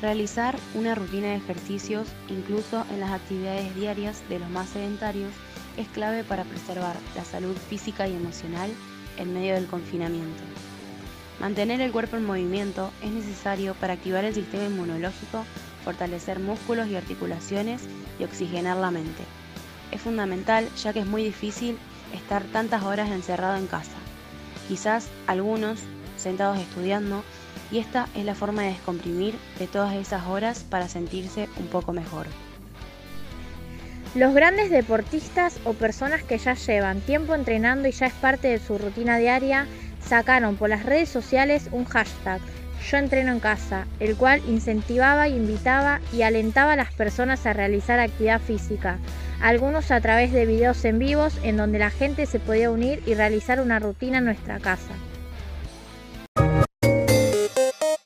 Realizar una rutina de ejercicios, incluso en las actividades diarias de los más sedentarios, es clave para preservar la salud física y emocional en medio del confinamiento. Mantener el cuerpo en movimiento es necesario para activar el sistema inmunológico, fortalecer músculos y articulaciones y oxigenar la mente. Es fundamental ya que es muy difícil estar tantas horas encerrado en casa. Quizás algunos sentados estudiando y esta es la forma de descomprimir de todas esas horas para sentirse un poco mejor. Los grandes deportistas o personas que ya llevan tiempo entrenando y ya es parte de su rutina diaria, sacaron por las redes sociales un hashtag, yo entreno en casa, el cual incentivaba, invitaba y alentaba a las personas a realizar actividad física, algunos a través de videos en vivos en donde la gente se podía unir y realizar una rutina en nuestra casa.